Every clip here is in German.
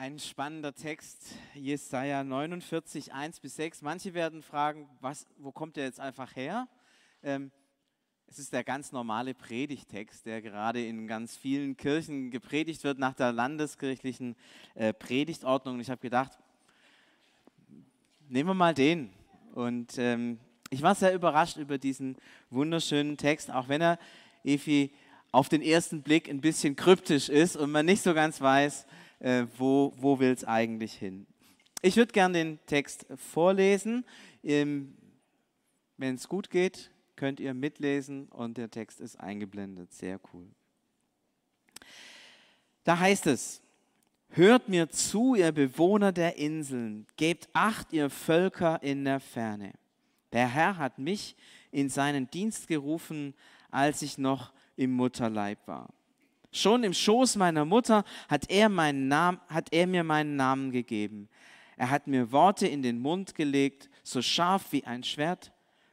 Ein spannender Text, Jesaja 49, 1 bis 6. Manche werden fragen, was, wo kommt der jetzt einfach her? Ähm, es ist der ganz normale Predigtext, der gerade in ganz vielen Kirchen gepredigt wird nach der landeskirchlichen äh, Predigtordnung. Ich habe gedacht, nehmen wir mal den. Und ähm, ich war sehr überrascht über diesen wunderschönen Text, auch wenn er, Efi, auf den ersten Blick ein bisschen kryptisch ist und man nicht so ganz weiß, äh, wo, wo will es eigentlich hin. Ich würde gerne den Text vorlesen. Ähm, Wenn es gut geht, könnt ihr mitlesen und der Text ist eingeblendet. Sehr cool. Da heißt es, Hört mir zu, ihr Bewohner der Inseln, gebt acht, ihr Völker in der Ferne. Der Herr hat mich in seinen Dienst gerufen, als ich noch im Mutterleib war. Schon im Schoß meiner Mutter hat er, meinen Namen, hat er mir meinen Namen gegeben. Er hat mir Worte in den Mund gelegt, so scharf wie ein Schwert.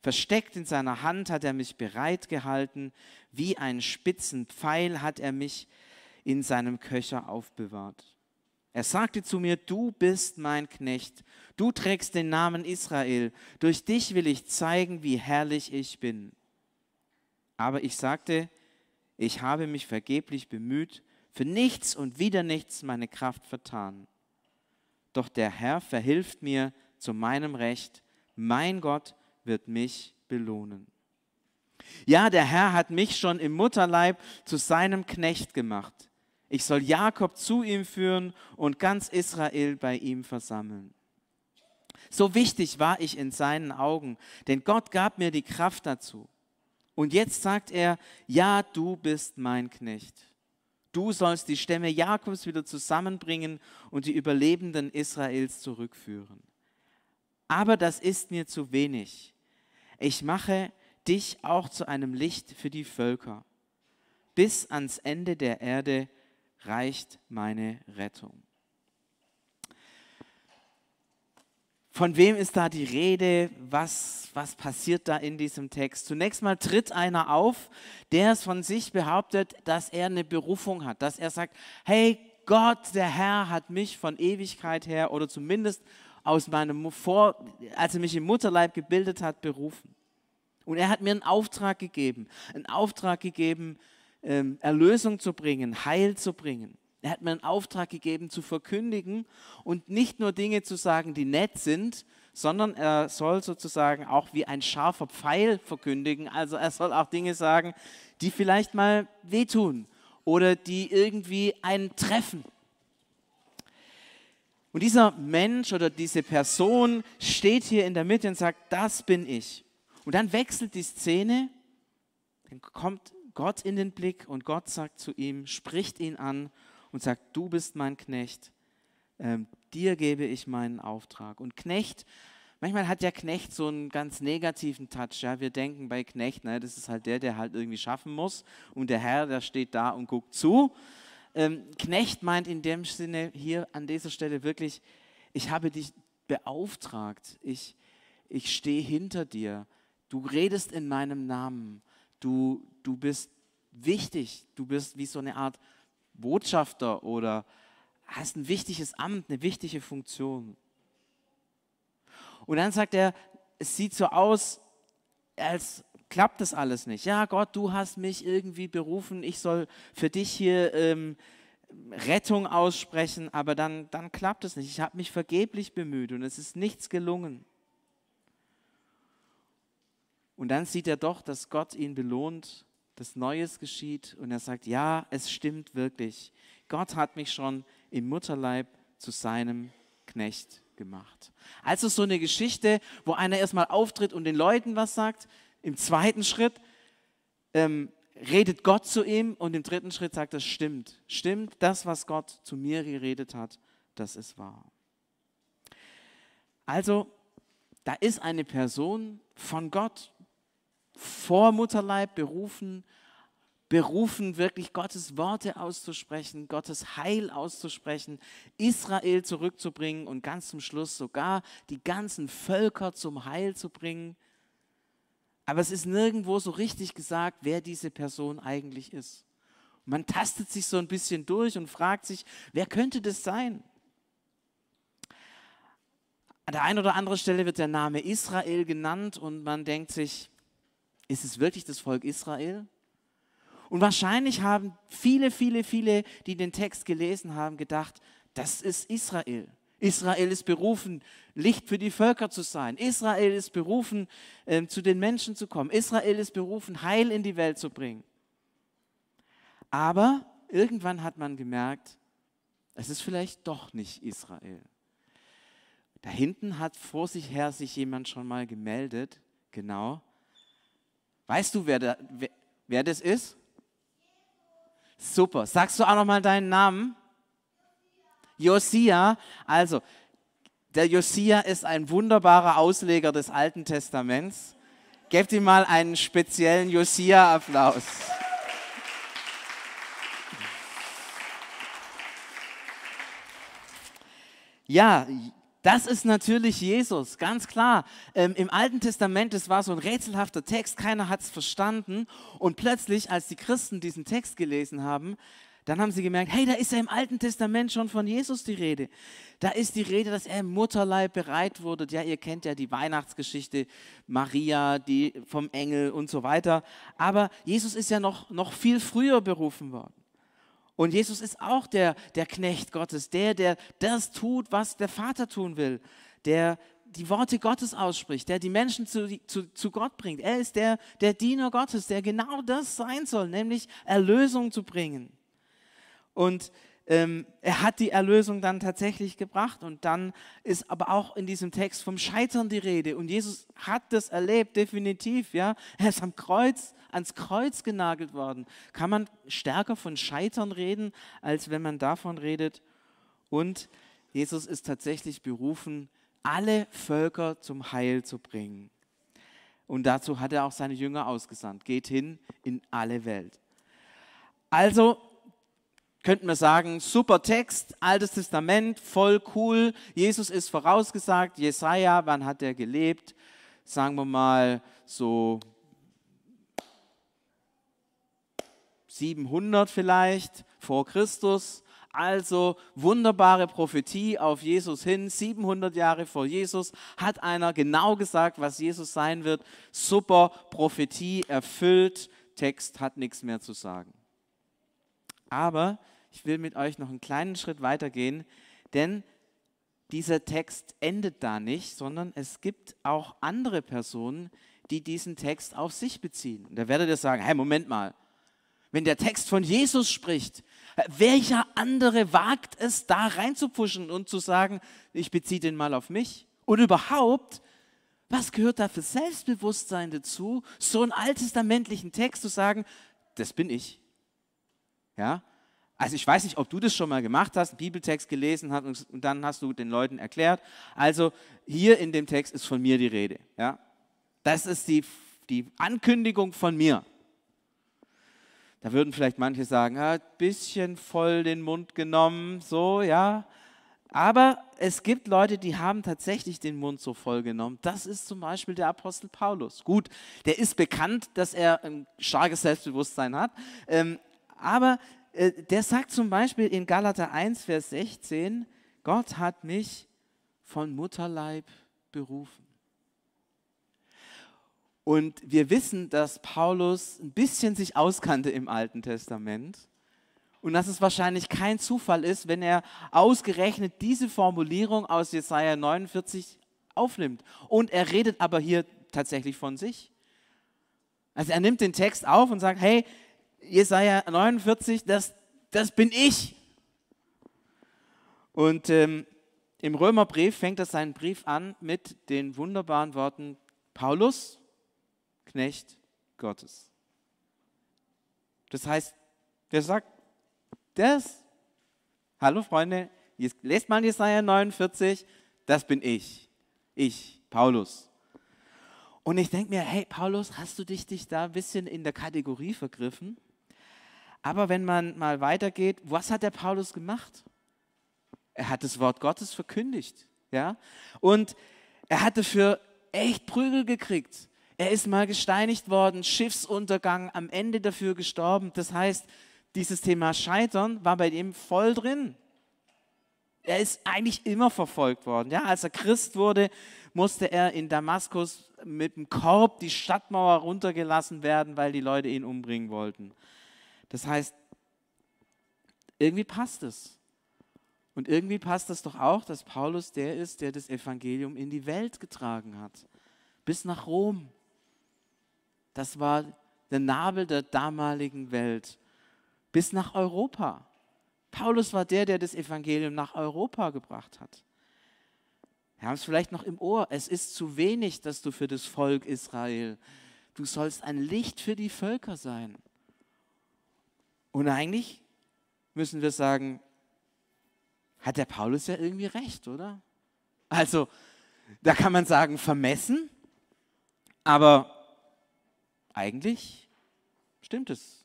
Versteckt in seiner Hand hat er mich bereit gehalten, wie einen spitzen Pfeil hat er mich in seinem Köcher aufbewahrt. Er sagte zu mir, du bist mein Knecht, du trägst den Namen Israel, durch dich will ich zeigen, wie herrlich ich bin. Aber ich sagte, ich habe mich vergeblich bemüht, für nichts und wieder nichts meine Kraft vertan. Doch der Herr verhilft mir zu meinem Recht, mein Gott wird mich belohnen. Ja, der Herr hat mich schon im Mutterleib zu seinem Knecht gemacht. Ich soll Jakob zu ihm führen und ganz Israel bei ihm versammeln. So wichtig war ich in seinen Augen, denn Gott gab mir die Kraft dazu. Und jetzt sagt er, ja, du bist mein Knecht. Du sollst die Stämme Jakobs wieder zusammenbringen und die Überlebenden Israels zurückführen. Aber das ist mir zu wenig. Ich mache dich auch zu einem Licht für die Völker. Bis ans Ende der Erde reicht meine Rettung. Von wem ist da die Rede? Was, was passiert da in diesem Text? Zunächst mal tritt einer auf, der es von sich behauptet, dass er eine Berufung hat, dass er sagt, hey Gott, der Herr hat mich von Ewigkeit her oder zumindest aus meinem Vor, als er mich im Mutterleib gebildet hat, berufen. Und er hat mir einen Auftrag gegeben, einen Auftrag gegeben, ähm, Erlösung zu bringen, Heil zu bringen. Er hat mir einen Auftrag gegeben zu verkündigen und nicht nur Dinge zu sagen, die nett sind, sondern er soll sozusagen auch wie ein scharfer Pfeil verkündigen. Also er soll auch Dinge sagen, die vielleicht mal wehtun oder die irgendwie einen treffen. Und dieser Mensch oder diese Person steht hier in der Mitte und sagt, das bin ich. Und dann wechselt die Szene, dann kommt Gott in den Blick und Gott sagt zu ihm, spricht ihn an und sagt, du bist mein Knecht, ähm, dir gebe ich meinen Auftrag. Und Knecht, manchmal hat ja Knecht so einen ganz negativen Touch. Ja? Wir denken bei Knecht, ne, das ist halt der, der halt irgendwie schaffen muss und der Herr, der steht da und guckt zu. Ähm, Knecht meint in dem Sinne hier an dieser Stelle wirklich, ich habe dich beauftragt, ich, ich stehe hinter dir, du redest in meinem Namen, du, du bist wichtig, du bist wie so eine Art Botschafter oder hast ein wichtiges Amt, eine wichtige Funktion. Und dann sagt er, es sieht so aus, als klappt das alles nicht. Ja, Gott, du hast mich irgendwie berufen, ich soll für dich hier ähm, Rettung aussprechen, aber dann, dann klappt es nicht. Ich habe mich vergeblich bemüht und es ist nichts gelungen. Und dann sieht er doch, dass Gott ihn belohnt dass Neues geschieht und er sagt, ja, es stimmt wirklich. Gott hat mich schon im Mutterleib zu seinem Knecht gemacht. Also so eine Geschichte, wo einer erstmal auftritt und den Leuten was sagt. Im zweiten Schritt ähm, redet Gott zu ihm und im dritten Schritt sagt er, stimmt. Stimmt, das, was Gott zu mir geredet hat, das ist wahr. Also, da ist eine Person von Gott vor Mutterleib berufen, berufen, wirklich Gottes Worte auszusprechen, Gottes Heil auszusprechen, Israel zurückzubringen und ganz zum Schluss sogar die ganzen Völker zum Heil zu bringen. Aber es ist nirgendwo so richtig gesagt, wer diese Person eigentlich ist. man tastet sich so ein bisschen durch und fragt sich, wer könnte das sein? An der einen oder anderen Stelle wird der Name Israel genannt und man denkt sich, ist es wirklich das Volk Israel? Und wahrscheinlich haben viele, viele, viele, die den Text gelesen haben, gedacht, das ist Israel. Israel ist berufen, Licht für die Völker zu sein. Israel ist berufen, äh, zu den Menschen zu kommen. Israel ist berufen, Heil in die Welt zu bringen. Aber irgendwann hat man gemerkt, es ist vielleicht doch nicht Israel. Da hinten hat vor sich her sich jemand schon mal gemeldet. Genau. Weißt du, wer, da, wer, wer das ist? Super. Sagst du auch noch mal deinen Namen? Josia. Also, der Josia ist ein wunderbarer Ausleger des Alten Testaments. Gebt ihm mal einen speziellen Josia-Applaus. Ja, das ist natürlich Jesus, ganz klar. Ähm, Im Alten Testament, das war so ein rätselhafter Text, keiner hat es verstanden. Und plötzlich, als die Christen diesen Text gelesen haben, dann haben sie gemerkt, hey, da ist ja im Alten Testament schon von Jesus die Rede. Da ist die Rede, dass er im Mutterleib bereit wurde. Ja, ihr kennt ja die Weihnachtsgeschichte, Maria, die vom Engel und so weiter. Aber Jesus ist ja noch, noch viel früher berufen worden. Und Jesus ist auch der, der Knecht Gottes, der, der das tut, was der Vater tun will, der die Worte Gottes ausspricht, der die Menschen zu, zu, zu Gott bringt. Er ist der, der Diener Gottes, der genau das sein soll, nämlich Erlösung zu bringen. Und ähm, er hat die Erlösung dann tatsächlich gebracht. Und dann ist aber auch in diesem Text vom Scheitern die Rede. Und Jesus hat das erlebt, definitiv. Ja? Er ist am Kreuz ans Kreuz genagelt worden. Kann man stärker von Scheitern reden, als wenn man davon redet? Und Jesus ist tatsächlich berufen, alle Völker zum Heil zu bringen. Und dazu hat er auch seine Jünger ausgesandt. Geht hin in alle Welt. Also könnten wir sagen, super Text, Altes Testament, voll cool. Jesus ist vorausgesagt. Jesaja, wann hat er gelebt? Sagen wir mal so 700 vielleicht vor Christus. Also wunderbare Prophetie auf Jesus hin. 700 Jahre vor Jesus hat einer genau gesagt, was Jesus sein wird. Super Prophetie erfüllt. Text hat nichts mehr zu sagen. Aber ich will mit euch noch einen kleinen Schritt weitergehen, denn dieser Text endet da nicht, sondern es gibt auch andere Personen, die diesen Text auf sich beziehen. Und da werdet ihr sagen, hey, Moment mal, wenn der Text von Jesus spricht, welcher andere wagt es, da reinzupfuschen und zu sagen, ich beziehe den mal auf mich? Und überhaupt, was gehört da für Selbstbewusstsein dazu, so einen alttestamentlichen Text zu sagen, das bin ich? Ja? Also ich weiß nicht, ob du das schon mal gemacht hast, einen Bibeltext gelesen hast und, dann hast du den Leuten erklärt. Also hier in dem Text ist von mir die Rede. Ja? Das ist die, die Ankündigung von mir. Da würden vielleicht manche sagen, ein bisschen voll den Mund genommen, so, ja. Aber es gibt Leute, die haben tatsächlich den Mund so voll genommen. Das ist zum Beispiel der Apostel Paulus. Gut, der ist bekannt, dass er ein starkes Selbstbewusstsein hat. Ähm, aber äh, der sagt zum Beispiel in Galater 1, Vers 16, Gott hat mich von Mutterleib berufen. Und wir wissen, dass Paulus ein bisschen sich auskannte im Alten Testament und dass es wahrscheinlich kein Zufall ist, wenn er ausgerechnet diese Formulierung aus Jesaja 49 aufnimmt. Und er redet aber hier tatsächlich von sich. Also er nimmt den Text auf und sagt, hey, Jesaja 49, das, das bin ich. Und ähm, im Römerbrief fängt er seinen Brief an mit den wunderbaren Worten, Paulus, Knecht Gottes. Das heißt, wer sagt das? Hallo Freunde, jetzt lest mal Jesaja 49, das bin ich. Ich, Paulus. Und ich denke mir, hey Paulus, hast du dich, dich da ein bisschen in der Kategorie vergriffen? Aber wenn man mal weitergeht, was hat der Paulus gemacht? Er hat das Wort Gottes verkündigt. Ja? Und er hat dafür echt Prügel gekriegt. Er ist mal gesteinigt worden, Schiffsuntergang, am Ende dafür gestorben. Das heißt, dieses Thema Scheitern war bei ihm voll drin. er ist eigentlich immer verfolgt worden. Ja, als er Christ wurde, musste er in Damaskus mit dem Korb die Stadtmauer runtergelassen werden, weil die Leute ihn umbringen wollten. Das heißt, irgendwie passt es. Und irgendwie passt es doch auch, dass Paulus der ist, der das Evangelium in die Welt getragen hat. Bis nach Rom. Das war der Nabel der damaligen Welt. Bis nach Europa. Paulus war der, der das Evangelium nach Europa gebracht hat. Wir haben es vielleicht noch im Ohr. Es ist zu wenig, dass du für das Volk Israel. Du sollst ein Licht für die Völker sein. Und eigentlich müssen wir sagen, hat der Paulus ja irgendwie recht, oder? Also, da kann man sagen, vermessen, aber eigentlich stimmt es.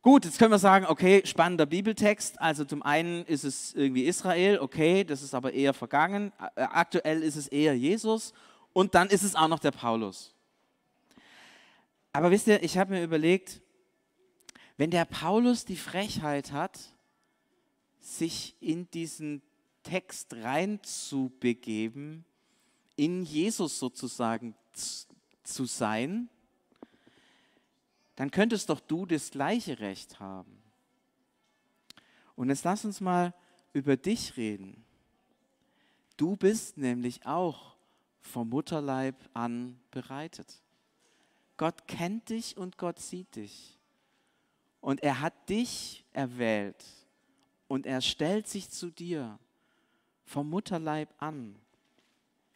Gut, jetzt können wir sagen, okay, spannender Bibeltext. Also zum einen ist es irgendwie Israel, okay, das ist aber eher vergangen. Äh, aktuell ist es eher Jesus und dann ist es auch noch der Paulus. Aber wisst ihr, ich habe mir überlegt, wenn der Paulus die Frechheit hat, sich in diesen Text reinzubegeben, in Jesus sozusagen zu sein, dann könntest doch du das gleiche Recht haben. Und jetzt lass uns mal über dich reden. Du bist nämlich auch vom Mutterleib an bereitet. Gott kennt dich und Gott sieht dich. Und er hat dich erwählt und er stellt sich zu dir vom Mutterleib an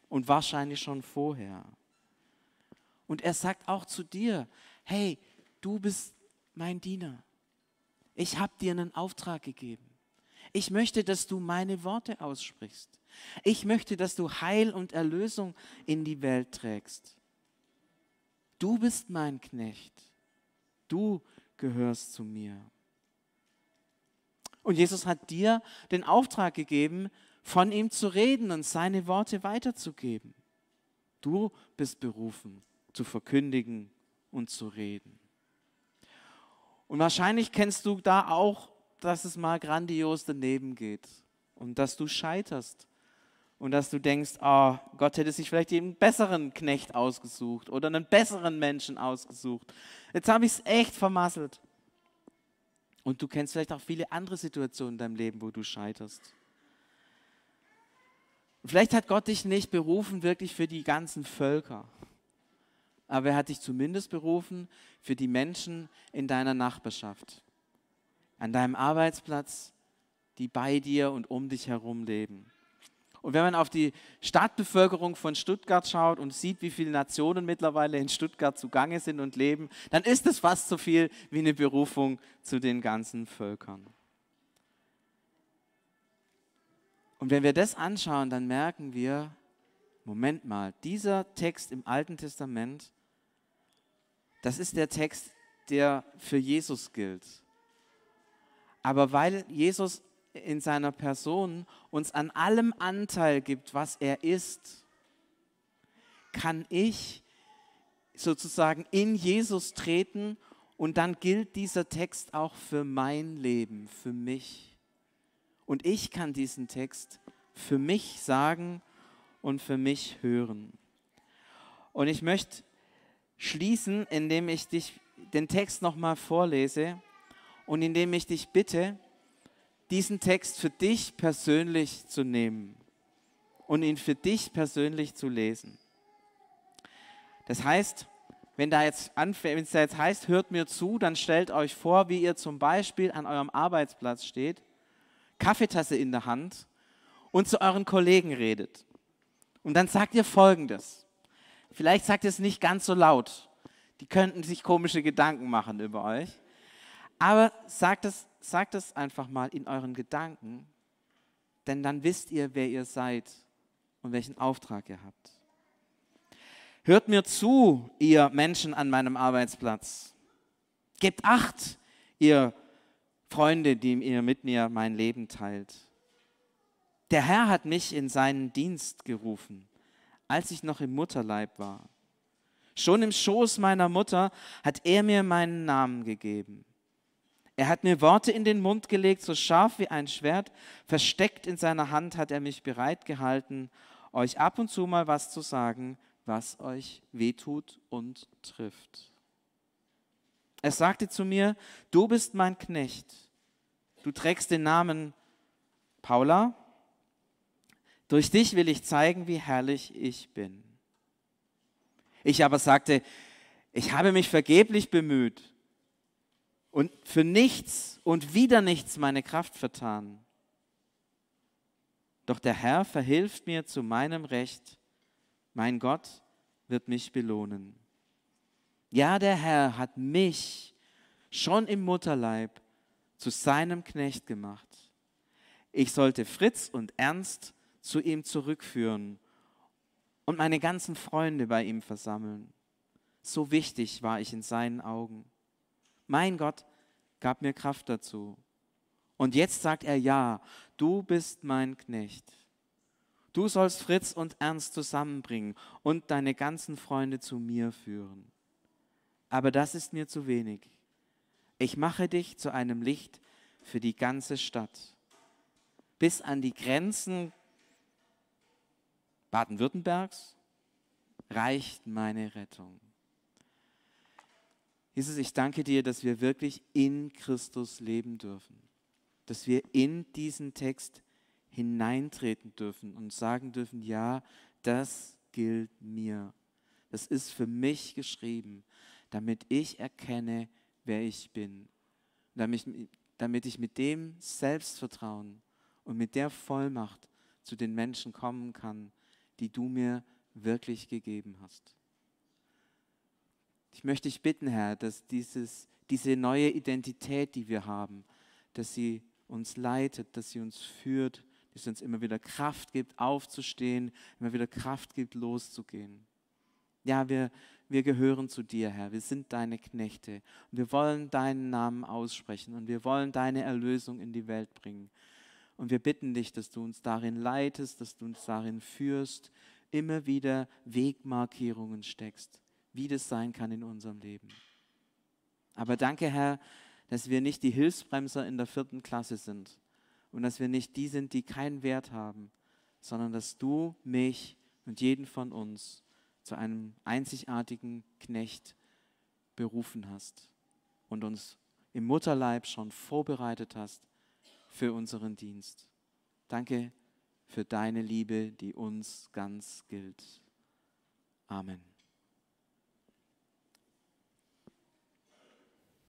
und wahrscheinlich schon vorher. Und er sagt auch zu dir, hey, du bist mein Diener. Ich habe dir einen Auftrag gegeben. Ich möchte, dass du meine Worte aussprichst. Ich möchte, dass du Heil und Erlösung in die Welt trägst. Du bist mein Knecht. Du gehörst zu mir. Und Jesus hat dir den Auftrag gegeben, von ihm zu reden und seine Worte weiterzugeben. Du bist berufen, zu verkündigen und zu reden. Und wahrscheinlich kennst du da auch, dass es mal grandios daneben geht und dass du scheiterst und dass du denkst, oh, Gott hätte sich vielleicht einen besseren Knecht ausgesucht oder einen besseren Menschen ausgesucht. Jetzt habe ich es echt vermasselt. Und du kennst vielleicht auch viele andere Situationen in deinem Leben, wo du scheiterst. Vielleicht hat Gott dich nicht berufen wirklich für die ganzen Völker aber er hat dich zumindest berufen für die Menschen in deiner Nachbarschaft, an deinem Arbeitsplatz, die bei dir und um dich herum leben. Und wenn man auf die Stadtbevölkerung von Stuttgart schaut und sieht, wie viele Nationen mittlerweile in Stuttgart zugange sind und leben, dann ist es fast so viel wie eine Berufung zu den ganzen Völkern. Und wenn wir das anschauen, dann merken wir, Moment mal, dieser Text im Alten Testament das ist der Text, der für Jesus gilt. Aber weil Jesus in seiner Person uns an allem Anteil gibt, was er ist, kann ich sozusagen in Jesus treten und dann gilt dieser Text auch für mein Leben, für mich. Und ich kann diesen Text für mich sagen und für mich hören. Und ich möchte schließen, indem ich dich den Text nochmal vorlese und indem ich dich bitte, diesen Text für dich persönlich zu nehmen und ihn für dich persönlich zu lesen. Das heißt, wenn da jetzt, wenn es da jetzt heißt, hört mir zu, dann stellt euch vor, wie ihr zum Beispiel an eurem Arbeitsplatz steht, Kaffeetasse in der Hand und zu euren Kollegen redet. Und dann sagt ihr Folgendes. Vielleicht sagt es nicht ganz so laut. Die könnten sich komische Gedanken machen über euch. Aber sagt es, sagt es einfach mal in euren Gedanken, denn dann wisst ihr, wer ihr seid und welchen Auftrag ihr habt. Hört mir zu, ihr Menschen an meinem Arbeitsplatz. Gebt acht, ihr Freunde, die ihr mit mir mein Leben teilt. Der Herr hat mich in seinen Dienst gerufen als ich noch im Mutterleib war. Schon im Schoß meiner Mutter hat er mir meinen Namen gegeben. Er hat mir Worte in den Mund gelegt, so scharf wie ein Schwert. Versteckt in seiner Hand hat er mich bereit gehalten, euch ab und zu mal was zu sagen, was euch wehtut und trifft. Er sagte zu mir, du bist mein Knecht. Du trägst den Namen Paula. Durch dich will ich zeigen, wie herrlich ich bin. Ich aber sagte, ich habe mich vergeblich bemüht und für nichts und wieder nichts meine Kraft vertan. Doch der Herr verhilft mir zu meinem Recht. Mein Gott wird mich belohnen. Ja, der Herr hat mich schon im Mutterleib zu seinem Knecht gemacht. Ich sollte Fritz und Ernst zu ihm zurückführen und meine ganzen Freunde bei ihm versammeln. So wichtig war ich in seinen Augen. Mein Gott gab mir Kraft dazu. Und jetzt sagt er, ja, du bist mein Knecht. Du sollst Fritz und Ernst zusammenbringen und deine ganzen Freunde zu mir führen. Aber das ist mir zu wenig. Ich mache dich zu einem Licht für die ganze Stadt. Bis an die Grenzen Baden-Württembergs reicht meine Rettung. Jesus, ich danke dir, dass wir wirklich in Christus leben dürfen, dass wir in diesen Text hineintreten dürfen und sagen dürfen, ja, das gilt mir. Das ist für mich geschrieben, damit ich erkenne, wer ich bin, damit, damit ich mit dem Selbstvertrauen und mit der Vollmacht zu den Menschen kommen kann, die du mir wirklich gegeben hast. Ich möchte dich bitten, Herr, dass dieses, diese neue Identität, die wir haben, dass sie uns leitet, dass sie uns führt, dass sie uns immer wieder Kraft gibt, aufzustehen, immer wieder Kraft gibt, loszugehen. Ja, wir, wir gehören zu dir, Herr. Wir sind deine Knechte. Und wir wollen deinen Namen aussprechen und wir wollen deine Erlösung in die Welt bringen. Und wir bitten dich, dass du uns darin leitest, dass du uns darin führst, immer wieder Wegmarkierungen steckst wie das sein kann in unserem Leben. Aber danke, Herr, dass wir nicht die Hilfsbremser in der vierten Klasse sind und dass wir nicht die sind, die keinen Wert haben, sondern dass du mich und jeden von uns zu einem einzigartigen Knecht berufen hast und uns im Mutterleib schon vorbereitet hast für unseren Dienst. Danke für deine Liebe, die uns ganz gilt. Amen.